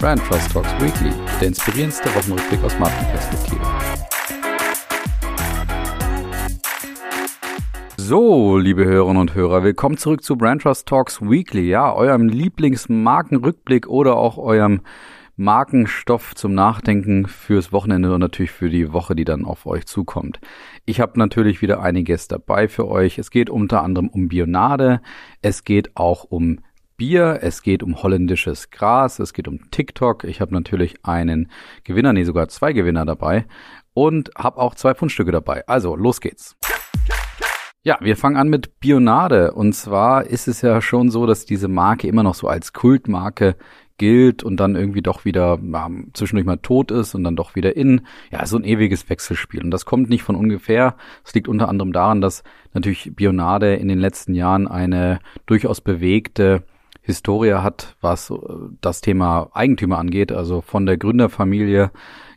Brand Trust Talks Weekly, der inspirierendste Wochenrückblick aus Markenperspektive. So, liebe Hörerinnen und Hörer, willkommen zurück zu Brand Trust Talks Weekly, ja, eurem Lieblingsmarkenrückblick oder auch eurem Markenstoff zum Nachdenken fürs Wochenende und natürlich für die Woche, die dann auf euch zukommt. Ich habe natürlich wieder einiges dabei für euch. Es geht unter anderem um Bionade, es geht auch um Bier, es geht um holländisches Gras, es geht um TikTok. Ich habe natürlich einen Gewinner, nee, sogar zwei Gewinner dabei und habe auch zwei Fundstücke dabei. Also, los geht's. Ja, wir fangen an mit Bionade. Und zwar ist es ja schon so, dass diese Marke immer noch so als Kultmarke gilt und dann irgendwie doch wieder ja, zwischendurch mal tot ist und dann doch wieder in. Ja, so ein ewiges Wechselspiel. Und das kommt nicht von ungefähr. Es liegt unter anderem daran, dass natürlich Bionade in den letzten Jahren eine durchaus bewegte Historie hat, was äh, das Thema Eigentümer angeht. Also von der Gründerfamilie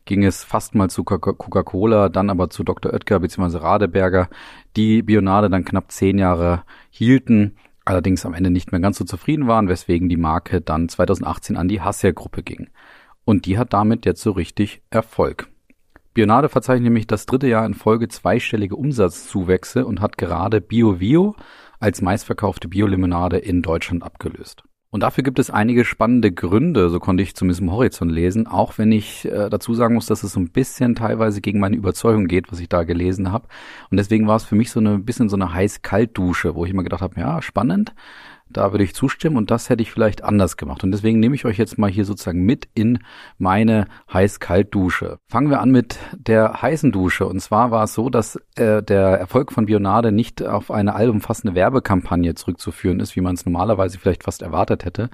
ging es fast mal zu Coca-Cola, dann aber zu Dr. Oetker bzw. Radeberger, die Bionade dann knapp zehn Jahre hielten allerdings am Ende nicht mehr ganz so zufrieden waren, weswegen die Marke dann 2018 an die Hassia-Gruppe ging. Und die hat damit jetzt so richtig Erfolg. Bionade verzeichnet nämlich das dritte Jahr in Folge zweistellige Umsatzzuwächse und hat gerade BioVio als meistverkaufte Biolimonade in Deutschland abgelöst. Und dafür gibt es einige spannende Gründe, so konnte ich zumindest im Horizont lesen, auch wenn ich äh, dazu sagen muss, dass es so ein bisschen teilweise gegen meine Überzeugung geht, was ich da gelesen habe. Und deswegen war es für mich so eine bisschen so eine heiß-kalt-Dusche, wo ich immer gedacht habe, ja, spannend, da würde ich zustimmen und das hätte ich vielleicht anders gemacht. Und deswegen nehme ich euch jetzt mal hier sozusagen mit in meine Heiß-Kalt-Dusche. Fangen wir an mit der heißen Dusche. Und zwar war es so, dass äh, der Erfolg von Bionade nicht auf eine allumfassende Werbekampagne zurückzuführen ist, wie man es normalerweise vielleicht fast erwartet hätte,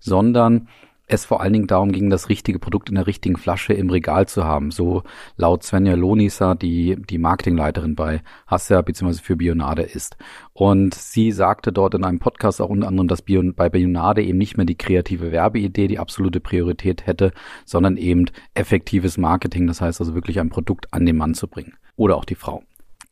sondern es vor allen Dingen darum ging, das richtige Produkt in der richtigen Flasche im Regal zu haben. So laut Svenja Lonisa, die die Marketingleiterin bei Hassia bzw. für Bionade ist. Und sie sagte dort in einem Podcast auch unter anderem, dass Bion bei Bionade eben nicht mehr die kreative Werbeidee die absolute Priorität hätte, sondern eben effektives Marketing. Das heißt also wirklich ein Produkt an den Mann zu bringen. Oder auch die Frau.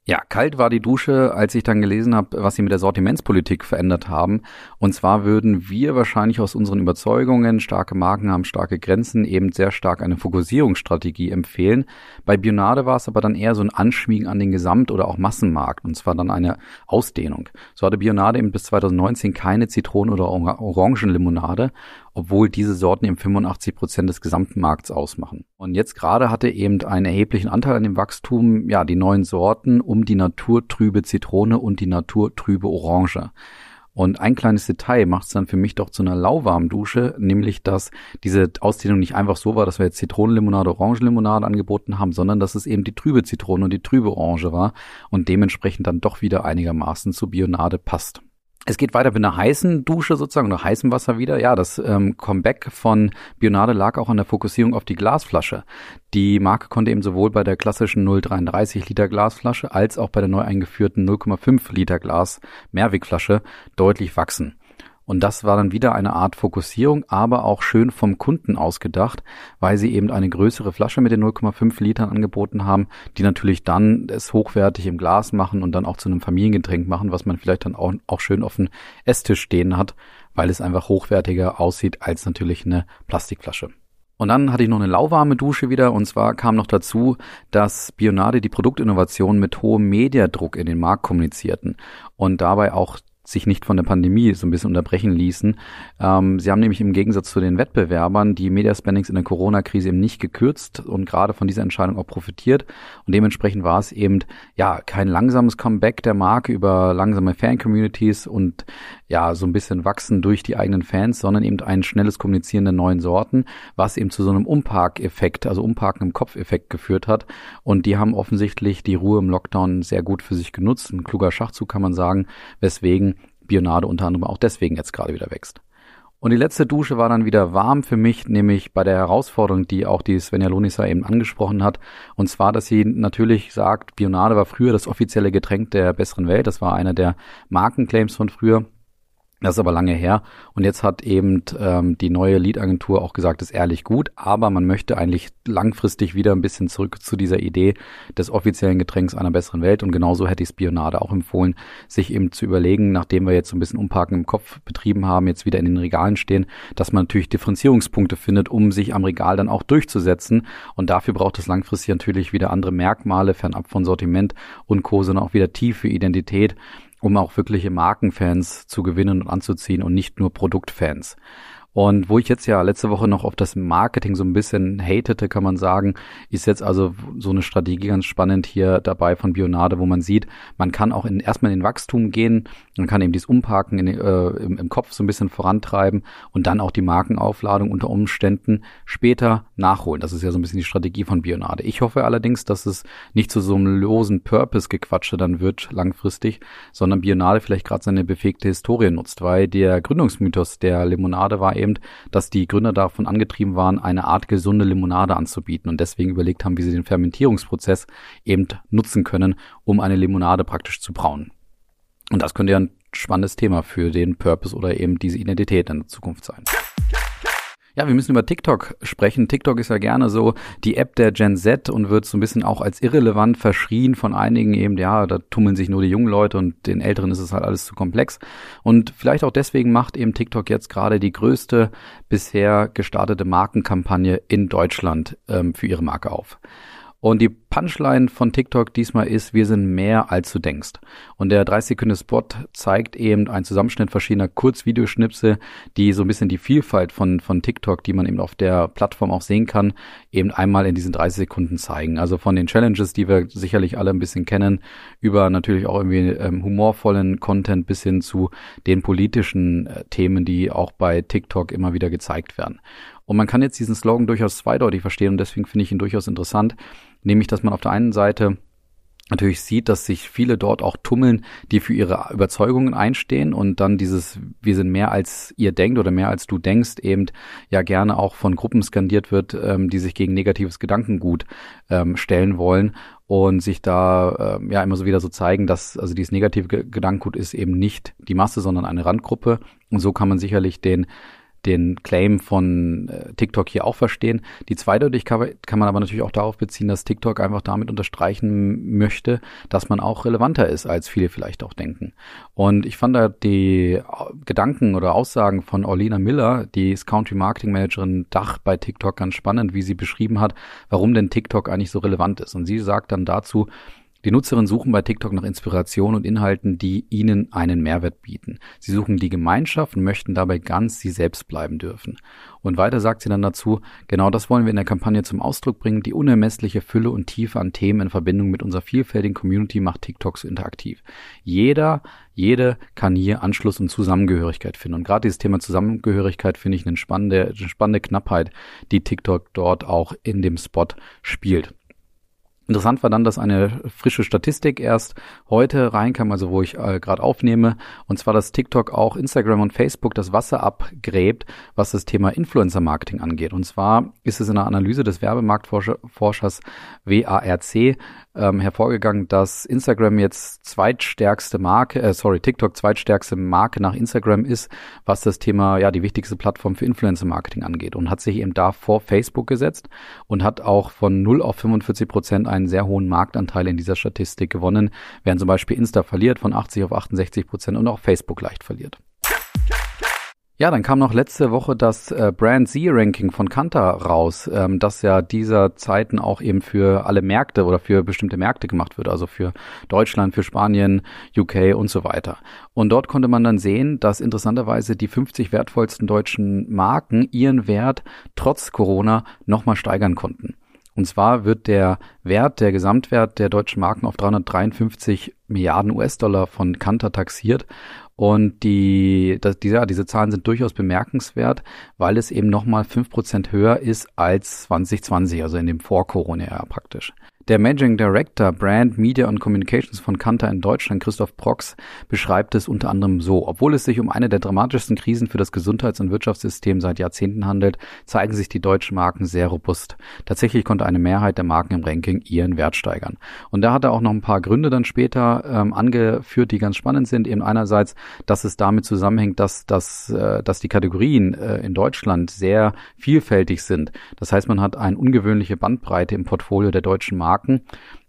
Ja, kalt war die Dusche, als ich dann gelesen habe, was sie mit der Sortimentspolitik verändert haben. Und zwar würden wir wahrscheinlich aus unseren Überzeugungen, starke Marken haben starke Grenzen, eben sehr stark eine Fokussierungsstrategie empfehlen. Bei Bionade war es aber dann eher so ein Anschmiegen an den Gesamt- oder auch Massenmarkt. Und zwar dann eine Ausdehnung. So hatte Bionade eben bis 2019 keine Zitronen- oder Orangenlimonade obwohl diese Sorten eben 85 Prozent des gesamten Markts ausmachen. Und jetzt gerade hatte eben einen erheblichen Anteil an dem Wachstum, ja, die neuen Sorten um die naturtrübe Zitrone und die naturtrübe Orange. Und ein kleines Detail macht es dann für mich doch zu einer lauwarmen Dusche, nämlich dass diese Ausdehnung nicht einfach so war, dass wir jetzt Zitronenlimonade, Orangenlimonade angeboten haben, sondern dass es eben die trübe Zitrone und die trübe Orange war und dementsprechend dann doch wieder einigermaßen zu Bionade passt. Es geht weiter mit einer heißen Dusche sozusagen, oder heißem Wasser wieder. Ja, das ähm, Comeback von Bionade lag auch an der Fokussierung auf die Glasflasche. Die Marke konnte eben sowohl bei der klassischen 0,33 Liter Glasflasche als auch bei der neu eingeführten 0,5 Liter Glas Mehrwegflasche deutlich wachsen. Und das war dann wieder eine Art Fokussierung, aber auch schön vom Kunden ausgedacht, weil sie eben eine größere Flasche mit den 0,5 Litern angeboten haben, die natürlich dann es hochwertig im Glas machen und dann auch zu einem Familiengetränk machen, was man vielleicht dann auch, auch schön auf dem Esstisch stehen hat, weil es einfach hochwertiger aussieht als natürlich eine Plastikflasche. Und dann hatte ich noch eine lauwarme Dusche wieder und zwar kam noch dazu, dass Bionade die Produktinnovation mit hohem Mediadruck in den Markt kommunizierten und dabei auch sich nicht von der Pandemie so ein bisschen unterbrechen ließen. Ähm, sie haben nämlich im Gegensatz zu den Wettbewerbern die Media Spendings in der Corona-Krise eben nicht gekürzt und gerade von dieser Entscheidung auch profitiert. Und dementsprechend war es eben ja kein langsames Comeback der Marke über langsame Fan-Communities und ja so ein bisschen wachsen durch die eigenen Fans, sondern eben ein schnelles Kommunizieren der neuen Sorten, was eben zu so einem Umpark-Effekt, also Umparken im Kopf-Effekt geführt hat. Und die haben offensichtlich die Ruhe im Lockdown sehr gut für sich genutzt. Ein kluger Schachzug kann man sagen, weswegen Bionade unter anderem auch deswegen jetzt gerade wieder wächst. Und die letzte Dusche war dann wieder warm für mich, nämlich bei der Herausforderung, die auch die Svenja Lonisa eben angesprochen hat. Und zwar, dass sie natürlich sagt, Bionade war früher das offizielle Getränk der besseren Welt. Das war einer der Markenclaims von früher. Das ist aber lange her. Und jetzt hat eben ähm, die neue Lead-Agentur auch gesagt, ist ehrlich gut, aber man möchte eigentlich langfristig wieder ein bisschen zurück zu dieser Idee des offiziellen Getränks einer besseren Welt. Und genauso hätte ich Spionade auch empfohlen, sich eben zu überlegen, nachdem wir jetzt so ein bisschen Umparken im Kopf betrieben haben, jetzt wieder in den Regalen stehen, dass man natürlich Differenzierungspunkte findet, um sich am Regal dann auch durchzusetzen. Und dafür braucht es langfristig natürlich wieder andere Merkmale, fernab von Sortiment und Co., sondern auch wieder tiefe Identität um auch wirkliche Markenfans zu gewinnen und anzuziehen und nicht nur Produktfans. Und wo ich jetzt ja letzte Woche noch auf das Marketing so ein bisschen hatete, kann man sagen, ist jetzt also so eine Strategie ganz spannend hier dabei von Bionade, wo man sieht, man kann auch in, erstmal in den Wachstum gehen, man kann eben dieses Umparken in, äh, im, im Kopf so ein bisschen vorantreiben und dann auch die Markenaufladung unter Umständen später nachholen. Das ist ja so ein bisschen die Strategie von Bionade. Ich hoffe allerdings, dass es nicht zu so einem losen Purpose-Gequatsche dann wird langfristig, sondern Bionade vielleicht gerade seine befähigte Historie nutzt, weil der Gründungsmythos der Limonade war eben, dass die Gründer davon angetrieben waren, eine Art gesunde Limonade anzubieten und deswegen überlegt haben, wie sie den Fermentierungsprozess eben nutzen können, um eine Limonade praktisch zu brauen. Und das könnte ja ein spannendes Thema für den Purpose oder eben diese Identität in der Zukunft sein. Ja, wir müssen über TikTok sprechen. TikTok ist ja gerne so die App der Gen Z und wird so ein bisschen auch als irrelevant verschrien von einigen eben, ja, da tummeln sich nur die jungen Leute und den Älteren ist es halt alles zu komplex. Und vielleicht auch deswegen macht eben TikTok jetzt gerade die größte bisher gestartete Markenkampagne in Deutschland ähm, für ihre Marke auf. Und die Punchline von TikTok diesmal ist, wir sind mehr als du denkst. Und der 30 Sekunden Spot zeigt eben einen Zusammenschnitt verschiedener Kurzvideoschnipse, die so ein bisschen die Vielfalt von, von TikTok, die man eben auf der Plattform auch sehen kann, eben einmal in diesen 30 Sekunden zeigen. Also von den Challenges, die wir sicherlich alle ein bisschen kennen, über natürlich auch irgendwie ähm, humorvollen Content bis hin zu den politischen äh, Themen, die auch bei TikTok immer wieder gezeigt werden. Und man kann jetzt diesen Slogan durchaus zweideutig verstehen und deswegen finde ich ihn durchaus interessant, nämlich dass man auf der einen Seite natürlich sieht, dass sich viele dort auch tummeln, die für ihre Überzeugungen einstehen und dann dieses wir sind mehr als ihr denkt oder mehr als du denkst eben ja gerne auch von Gruppen skandiert wird, ähm, die sich gegen negatives Gedankengut ähm, stellen wollen und sich da ähm, ja immer so wieder so zeigen, dass also dieses negative Gedankengut ist eben nicht die Masse, sondern eine Randgruppe. Und so kann man sicherlich den den Claim von äh, TikTok hier auch verstehen. Die Zweideutigkeit kann man aber natürlich auch darauf beziehen, dass TikTok einfach damit unterstreichen möchte, dass man auch relevanter ist, als viele vielleicht auch denken. Und ich fand da die äh, Gedanken oder Aussagen von Orlina Miller, die ist Country Marketing Managerin Dach bei TikTok, ganz spannend, wie sie beschrieben hat, warum denn TikTok eigentlich so relevant ist. Und sie sagt dann dazu, die Nutzerinnen suchen bei TikTok nach Inspiration und Inhalten, die ihnen einen Mehrwert bieten. Sie suchen die Gemeinschaft und möchten dabei ganz sie selbst bleiben dürfen. Und weiter sagt sie dann dazu, genau das wollen wir in der Kampagne zum Ausdruck bringen. Die unermessliche Fülle und Tiefe an Themen in Verbindung mit unserer vielfältigen Community macht TikTok so interaktiv. Jeder, jede kann hier Anschluss und Zusammengehörigkeit finden. Und gerade dieses Thema Zusammengehörigkeit finde ich eine spannende, eine spannende Knappheit, die TikTok dort auch in dem Spot spielt. Interessant war dann, dass eine frische Statistik erst heute reinkam, also wo ich äh, gerade aufnehme, und zwar, dass TikTok auch Instagram und Facebook das Wasser abgräbt, was das Thema Influencer-Marketing angeht. Und zwar ist es in einer Analyse des Werbemarktforschers WARC ähm, hervorgegangen, dass Instagram jetzt zweitstärkste Marke, äh, sorry, TikTok zweitstärkste Marke nach Instagram ist, was das Thema, ja, die wichtigste Plattform für Influencer-Marketing angeht und hat sich eben da vor Facebook gesetzt und hat auch von 0 auf 45 Prozent einen sehr hohen Marktanteil in dieser Statistik gewonnen, während zum Beispiel Insta verliert von 80 auf 68 Prozent und auch Facebook leicht verliert. Ja, dann kam noch letzte Woche das äh, Brand Z-Ranking von Kantar raus, ähm, das ja dieser Zeiten auch eben für alle Märkte oder für bestimmte Märkte gemacht wird, also für Deutschland, für Spanien, UK und so weiter. Und dort konnte man dann sehen, dass interessanterweise die 50 wertvollsten deutschen Marken ihren Wert trotz Corona nochmal steigern konnten. Und zwar wird der Wert, der Gesamtwert der deutschen Marken auf 353 Milliarden US-Dollar von Kantar taxiert. Und die, das, diese, diese Zahlen sind durchaus bemerkenswert, weil es eben nochmal fünf Prozent höher ist als 2020, also in dem Vor-Corona-Jahr praktisch. Der Managing Director Brand, Media und Communications von Kantar in Deutschland, Christoph Prox, beschreibt es unter anderem so. Obwohl es sich um eine der dramatischsten Krisen für das Gesundheits- und Wirtschaftssystem seit Jahrzehnten handelt, zeigen sich die deutschen Marken sehr robust. Tatsächlich konnte eine Mehrheit der Marken im Ranking ihren Wert steigern. Und da hat er auch noch ein paar Gründe dann später ähm, angeführt, die ganz spannend sind. Eben einerseits, dass es damit zusammenhängt, dass, dass, äh, dass die Kategorien äh, in Deutschland sehr vielfältig sind. Das heißt, man hat eine ungewöhnliche Bandbreite im Portfolio der deutschen Marken Marken,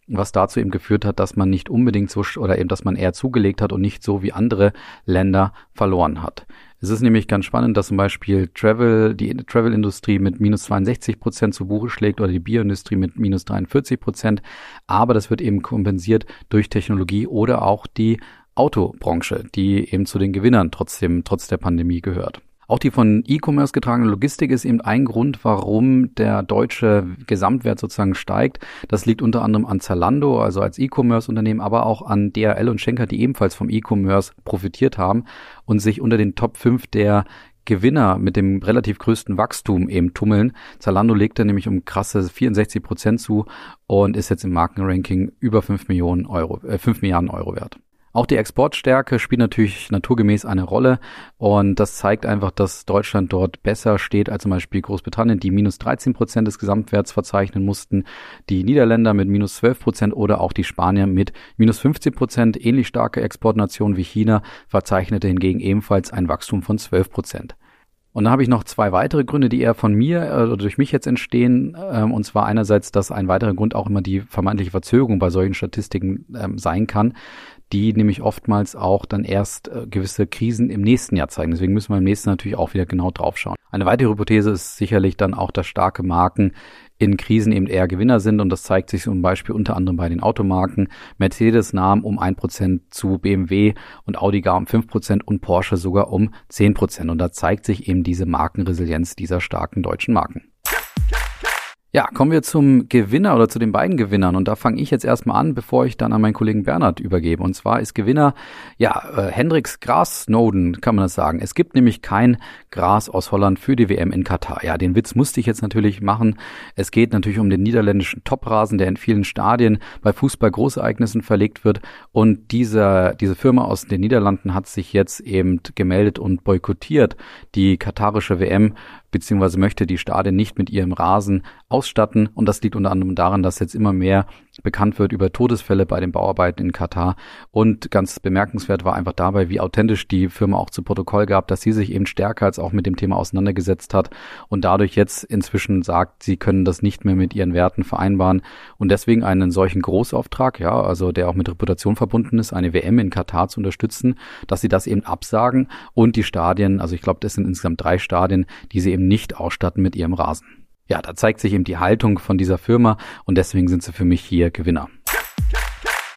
was dazu eben geführt hat, dass man nicht unbedingt so oder eben, dass man eher zugelegt hat und nicht so wie andere Länder verloren hat. Es ist nämlich ganz spannend, dass zum Beispiel Travel, die Travel-Industrie mit minus 62 Prozent zu Buche schlägt oder die Bioindustrie mit minus 43 Prozent. Aber das wird eben kompensiert durch Technologie oder auch die Autobranche, die eben zu den Gewinnern trotzdem, trotz der Pandemie gehört. Auch die von E-Commerce getragene Logistik ist eben ein Grund, warum der deutsche Gesamtwert sozusagen steigt. Das liegt unter anderem an Zalando, also als E-Commerce-Unternehmen, aber auch an DRL und Schenker, die ebenfalls vom E-Commerce profitiert haben und sich unter den Top 5 der Gewinner mit dem relativ größten Wachstum eben tummeln. Zalando legt da nämlich um krasse 64 Prozent zu und ist jetzt im Markenranking über 5 Millionen Euro, äh, 5 Milliarden Euro wert. Auch die Exportstärke spielt natürlich naturgemäß eine Rolle und das zeigt einfach, dass Deutschland dort besser steht als zum Beispiel Großbritannien, die minus 13 Prozent des Gesamtwerts verzeichnen mussten, die Niederländer mit minus 12 Prozent oder auch die Spanier mit minus 15 Prozent. Ähnlich starke Exportnationen wie China verzeichnete hingegen ebenfalls ein Wachstum von 12 Prozent. Und dann habe ich noch zwei weitere Gründe, die eher von mir äh, oder durch mich jetzt entstehen. Ähm, und zwar einerseits, dass ein weiterer Grund auch immer die vermeintliche Verzögerung bei solchen Statistiken ähm, sein kann die nämlich oftmals auch dann erst äh, gewisse Krisen im nächsten Jahr zeigen. Deswegen müssen wir im nächsten natürlich auch wieder genau drauf schauen. Eine weitere Hypothese ist sicherlich dann auch, dass starke Marken in Krisen eben eher Gewinner sind und das zeigt sich zum Beispiel unter anderem bei den Automarken. Mercedes nahm um ein Prozent zu BMW und Audi gar um fünf Prozent und Porsche sogar um zehn Prozent und da zeigt sich eben diese Markenresilienz dieser starken deutschen Marken. Ja, kommen wir zum Gewinner oder zu den beiden Gewinnern. Und da fange ich jetzt erstmal an, bevor ich dann an meinen Kollegen Bernhard übergebe. Und zwar ist Gewinner, ja, äh, Hendricks Gras Snowden, kann man das sagen. Es gibt nämlich kein Gras aus Holland für die WM in Katar. Ja, den Witz musste ich jetzt natürlich machen. Es geht natürlich um den niederländischen Toprasen, der in vielen Stadien bei Fußball-Großereignissen verlegt wird. Und diese, diese Firma aus den Niederlanden hat sich jetzt eben gemeldet und boykottiert die katarische WM beziehungsweise möchte die Stadien nicht mit ihrem Rasen ausstatten. Und das liegt unter anderem daran, dass jetzt immer mehr bekannt wird über Todesfälle bei den Bauarbeiten in Katar. Und ganz bemerkenswert war einfach dabei, wie authentisch die Firma auch zu Protokoll gab, dass sie sich eben stärker als auch mit dem Thema auseinandergesetzt hat und dadurch jetzt inzwischen sagt, sie können das nicht mehr mit ihren Werten vereinbaren und deswegen einen solchen Großauftrag, ja, also der auch mit Reputation verbunden ist, eine WM in Katar zu unterstützen, dass sie das eben absagen und die Stadien, also ich glaube, das sind insgesamt drei Stadien, die sie eben nicht ausstatten mit ihrem Rasen. Ja, da zeigt sich eben die Haltung von dieser Firma und deswegen sind sie für mich hier Gewinner.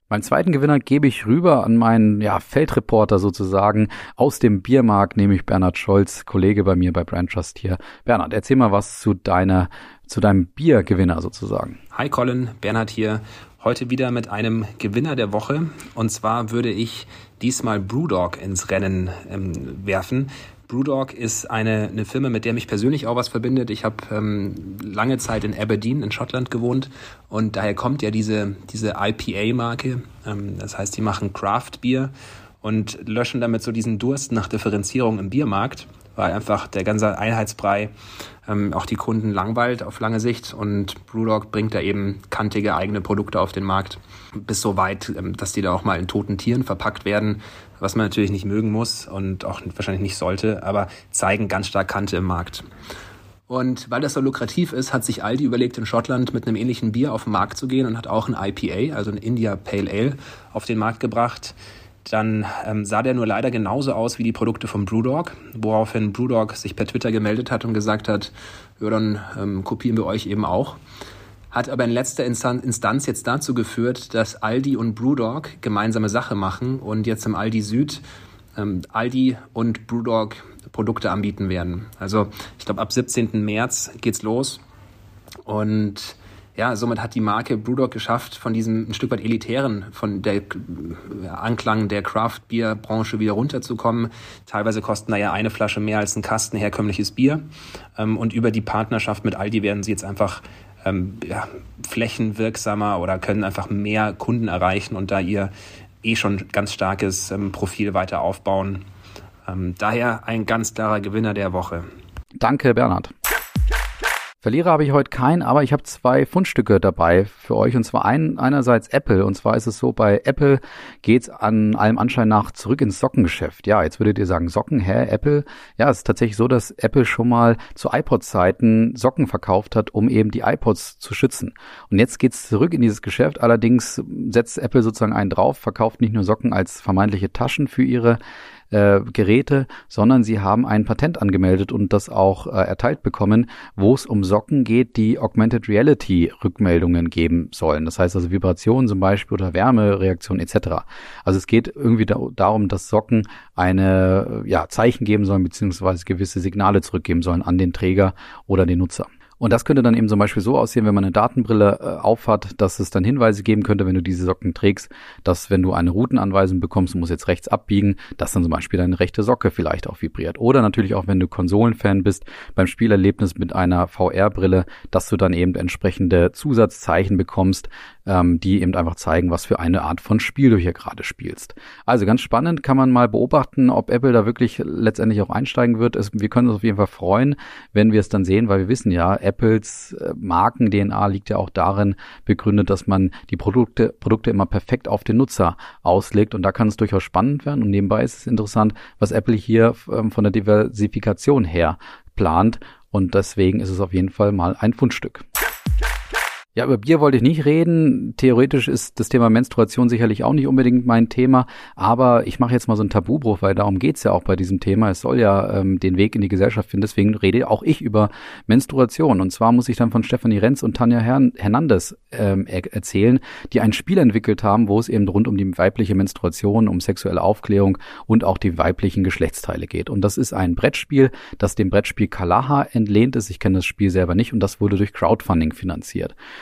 Beim zweiten Gewinner gebe ich rüber an meinen ja, Feldreporter sozusagen aus dem Biermarkt, nämlich Bernhard Scholz, Kollege bei mir bei Brand Trust hier. Bernhard, erzähl mal was zu deiner, zu deinem Biergewinner sozusagen. Hi Colin, Bernhard hier. Heute wieder mit einem Gewinner der Woche. Und zwar würde ich diesmal Brewdog ins Rennen ähm, werfen. Brewdog ist eine, eine Firma, mit der mich persönlich auch was verbindet. Ich habe ähm, lange Zeit in Aberdeen in Schottland gewohnt und daher kommt ja diese, diese IPA-Marke. Ähm, das heißt, die machen Craft-Bier und löschen damit so diesen Durst nach Differenzierung im Biermarkt, weil einfach der ganze Einheitsbrei ähm, auch die Kunden langweilt auf lange Sicht und Brewdog bringt da eben kantige eigene Produkte auf den Markt bis so weit, ähm, dass die da auch mal in toten Tieren verpackt werden, was man natürlich nicht mögen muss und auch wahrscheinlich nicht sollte, aber zeigen ganz stark Kante im Markt. Und weil das so lukrativ ist, hat sich Aldi überlegt, in Schottland mit einem ähnlichen Bier auf den Markt zu gehen und hat auch ein IPA, also ein India Pale Ale, auf den Markt gebracht. Dann ähm, sah der nur leider genauso aus wie die Produkte vom Brewdog, woraufhin Brewdog sich per Twitter gemeldet hat und gesagt hat, ja, dann ähm, kopieren wir euch eben auch hat aber in letzter Instanz jetzt dazu geführt, dass Aldi und Brewdog gemeinsame Sache machen und jetzt im Aldi Süd ähm, Aldi und Brewdog Produkte anbieten werden. Also ich glaube, ab 17. März geht's los und ja, somit hat die Marke Brewdog geschafft, von diesem ein Stück weit elitären, von der Anklang der Craft-Bier-Branche wieder runterzukommen. Teilweise kosten da ja eine Flasche mehr als ein Kasten herkömmliches Bier. Ähm, und über die Partnerschaft mit Aldi werden sie jetzt einfach ähm, ja, flächenwirksamer oder können einfach mehr Kunden erreichen und da ihr eh schon ganz starkes ähm, Profil weiter aufbauen. Daher ein ganz klarer Gewinner der Woche. Danke, Bernhard. Verlierer habe ich heute keinen, aber ich habe zwei Fundstücke dabei für euch. Und zwar ein, einerseits Apple. Und zwar ist es so, bei Apple geht's an allem Anschein nach zurück ins Sockengeschäft. Ja, jetzt würdet ihr sagen, Socken, hä, Apple? Ja, es ist tatsächlich so, dass Apple schon mal zu iPod-Zeiten Socken verkauft hat, um eben die iPods zu schützen. Und jetzt geht's zurück in dieses Geschäft. Allerdings setzt Apple sozusagen einen drauf, verkauft nicht nur Socken als vermeintliche Taschen für ihre äh, Geräte, sondern sie haben ein Patent angemeldet und das auch äh, erteilt bekommen, wo es um Socken geht, die Augmented Reality Rückmeldungen geben sollen. Das heißt also Vibrationen zum Beispiel oder Wärmereaktionen etc. Also es geht irgendwie da, darum, dass Socken eine ja, Zeichen geben sollen beziehungsweise gewisse Signale zurückgeben sollen an den Träger oder den Nutzer. Und das könnte dann eben zum Beispiel so aussehen, wenn man eine Datenbrille äh, aufhat, dass es dann Hinweise geben könnte, wenn du diese Socken trägst, dass wenn du eine Routenanweisung bekommst, du musst jetzt rechts abbiegen, dass dann zum Beispiel deine rechte Socke vielleicht auch vibriert. Oder natürlich auch, wenn du Konsolenfan bist, beim Spielerlebnis mit einer VR-Brille, dass du dann eben entsprechende Zusatzzeichen bekommst, ähm, die eben einfach zeigen, was für eine Art von Spiel du hier gerade spielst. Also ganz spannend, kann man mal beobachten, ob Apple da wirklich letztendlich auch einsteigen wird. Es, wir können uns auf jeden Fall freuen, wenn wir es dann sehen, weil wir wissen ja, Apples äh, Marken-DNA liegt ja auch darin begründet, dass man die Produkte, Produkte immer perfekt auf den Nutzer auslegt und da kann es durchaus spannend werden und nebenbei ist es interessant, was Apple hier ähm, von der Diversifikation her plant und deswegen ist es auf jeden Fall mal ein Fundstück. Ja, über Bier wollte ich nicht reden. Theoretisch ist das Thema Menstruation sicherlich auch nicht unbedingt mein Thema, aber ich mache jetzt mal so einen Tabubruch, weil darum geht's ja auch bei diesem Thema. Es soll ja ähm, den Weg in die Gesellschaft finden, deswegen rede auch ich über Menstruation. Und zwar muss ich dann von Stefanie Renz und Tanja Hernandez ähm, er erzählen, die ein Spiel entwickelt haben, wo es eben rund um die weibliche Menstruation, um sexuelle Aufklärung und auch die weiblichen Geschlechtsteile geht. Und das ist ein Brettspiel, das dem Brettspiel Kalaha entlehnt ist. Ich kenne das Spiel selber nicht und das wurde durch Crowdfunding finanziert.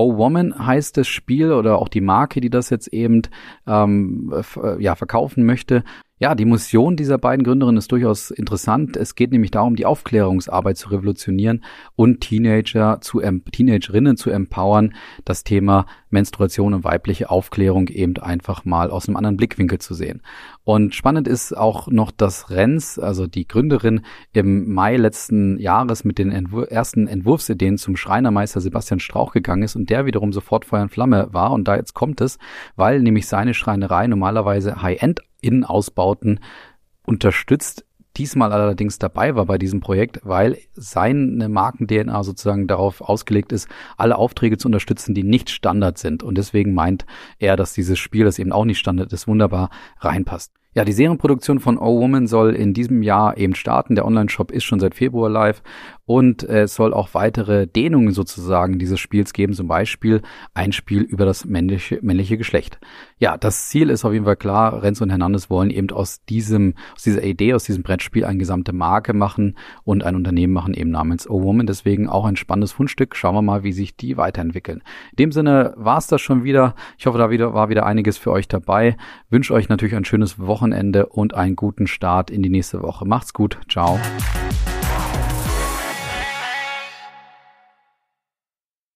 Oh Woman heißt das Spiel oder auch die Marke, die das jetzt eben ähm, ja, verkaufen möchte. Ja, die Mission dieser beiden Gründerinnen ist durchaus interessant. Es geht nämlich darum, die Aufklärungsarbeit zu revolutionieren und Teenager zu Teenagerinnen zu empowern, das Thema Menstruation und weibliche Aufklärung eben einfach mal aus einem anderen Blickwinkel zu sehen. Und spannend ist auch noch, dass Renz, also die Gründerin, im Mai letzten Jahres mit den Entwur ersten Entwurfsideen zum Schreinermeister Sebastian Strauch gegangen ist und der wiederum sofort Feuer und Flamme war. Und da jetzt kommt es, weil nämlich seine Schreinerei normalerweise High-End Innenausbauten unterstützt, diesmal allerdings dabei war bei diesem Projekt, weil seine Marken-DNA sozusagen darauf ausgelegt ist, alle Aufträge zu unterstützen, die nicht Standard sind. Und deswegen meint er, dass dieses Spiel, das eben auch nicht Standard ist, wunderbar reinpasst. Ja, die Serienproduktion von O Woman soll in diesem Jahr eben starten. Der Online-Shop ist schon seit Februar live und es soll auch weitere Dehnungen sozusagen dieses Spiels geben, zum Beispiel ein Spiel über das männliche, männliche Geschlecht. Ja, das Ziel ist auf jeden Fall klar. Renz und Hernandez wollen eben aus diesem, aus dieser Idee, aus diesem Brettspiel eine gesamte Marke machen und ein Unternehmen machen eben namens O Woman. Deswegen auch ein spannendes Fundstück. Schauen wir mal, wie sich die weiterentwickeln. In dem Sinne war es das schon wieder. Ich hoffe, da wieder, war wieder einiges für euch dabei. Wünsche euch natürlich ein schönes Wochenende Wochenende und einen guten Start in die nächste Woche. Macht's gut. Ciao.